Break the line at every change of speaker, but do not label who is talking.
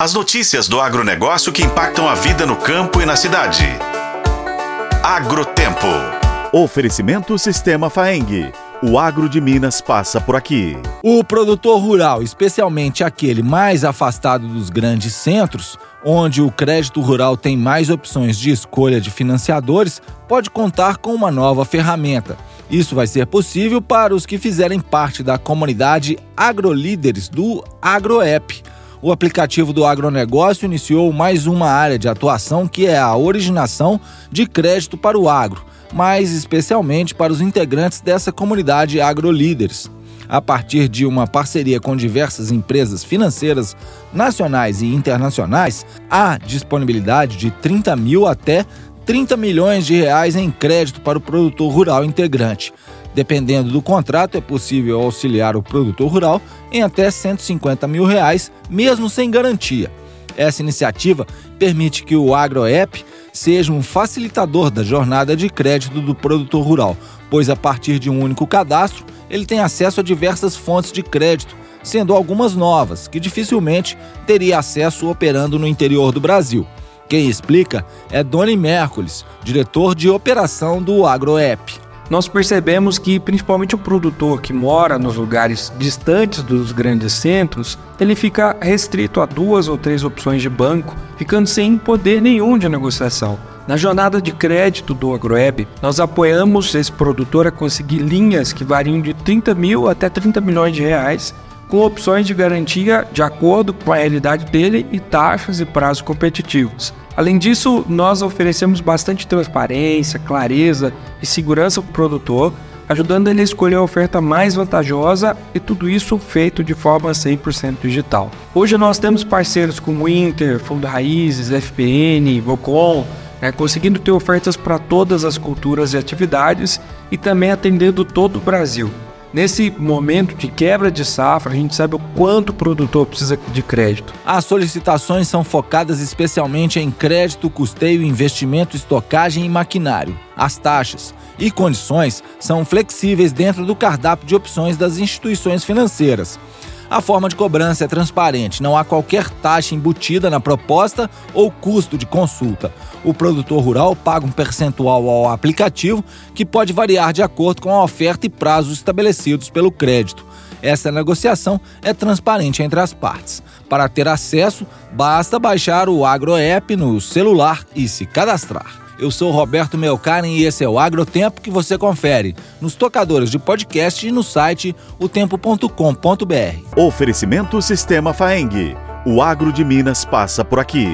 As notícias do agronegócio que impactam a vida no campo e na cidade. Agrotempo.
Oferecimento Sistema Faeng. O agro de Minas passa por aqui.
O produtor rural, especialmente aquele mais afastado dos grandes centros, onde o crédito rural tem mais opções de escolha de financiadores, pode contar com uma nova ferramenta. Isso vai ser possível para os que fizerem parte da comunidade AgroLíderes do AgroApp o aplicativo do agronegócio iniciou mais uma área de atuação que é a originação de crédito para o agro, mais especialmente para os integrantes dessa comunidade agrolíderes. A partir de uma parceria com diversas empresas financeiras nacionais e internacionais, há disponibilidade de 30 mil até 30 milhões de reais em crédito para o produtor rural integrante. Dependendo do contrato, é possível auxiliar o produtor rural em até 150 mil reais, mesmo sem garantia. Essa iniciativa permite que o AgroApp seja um facilitador da jornada de crédito do produtor rural, pois a partir de um único cadastro, ele tem acesso a diversas fontes de crédito, sendo algumas novas, que dificilmente teria acesso operando no interior do Brasil. Quem explica é Doni Mércules, diretor de operação do AgroApp
nós percebemos que principalmente o produtor que mora nos lugares distantes dos grandes centros, ele fica restrito a duas ou três opções de banco, ficando sem poder nenhum de negociação. Na jornada de crédito do AgroWeb, nós apoiamos esse produtor a conseguir linhas que variam de 30 mil até 30 milhões de reais, com opções de garantia de acordo com a realidade dele e taxas e prazos competitivos. Além disso, nós oferecemos bastante transparência, clareza e segurança para o produtor, ajudando ele a escolher a oferta mais vantajosa e tudo isso feito de forma 100% digital. Hoje nós temos parceiros como Inter, Fundo Raízes, FPN, Vocon, né, conseguindo ter ofertas para todas as culturas e atividades e também atendendo todo o Brasil. Nesse momento de quebra de safra, a gente sabe o quanto o produtor precisa de crédito.
As solicitações são focadas especialmente em crédito, custeio, investimento, estocagem e maquinário. As taxas e condições são flexíveis dentro do cardápio de opções das instituições financeiras. A forma de cobrança é transparente, não há qualquer taxa embutida na proposta ou custo de consulta. O produtor rural paga um percentual ao aplicativo que pode variar de acordo com a oferta e prazos estabelecidos pelo crédito. Essa negociação é transparente entre as partes. Para ter acesso, basta baixar o AgroApp no celular e se cadastrar. Eu sou Roberto Melcaren e esse é o Agrotempo que você confere nos tocadores de podcast e no site otempo.com.br.
Oferecimento Sistema Faeng. O agro de Minas passa por aqui.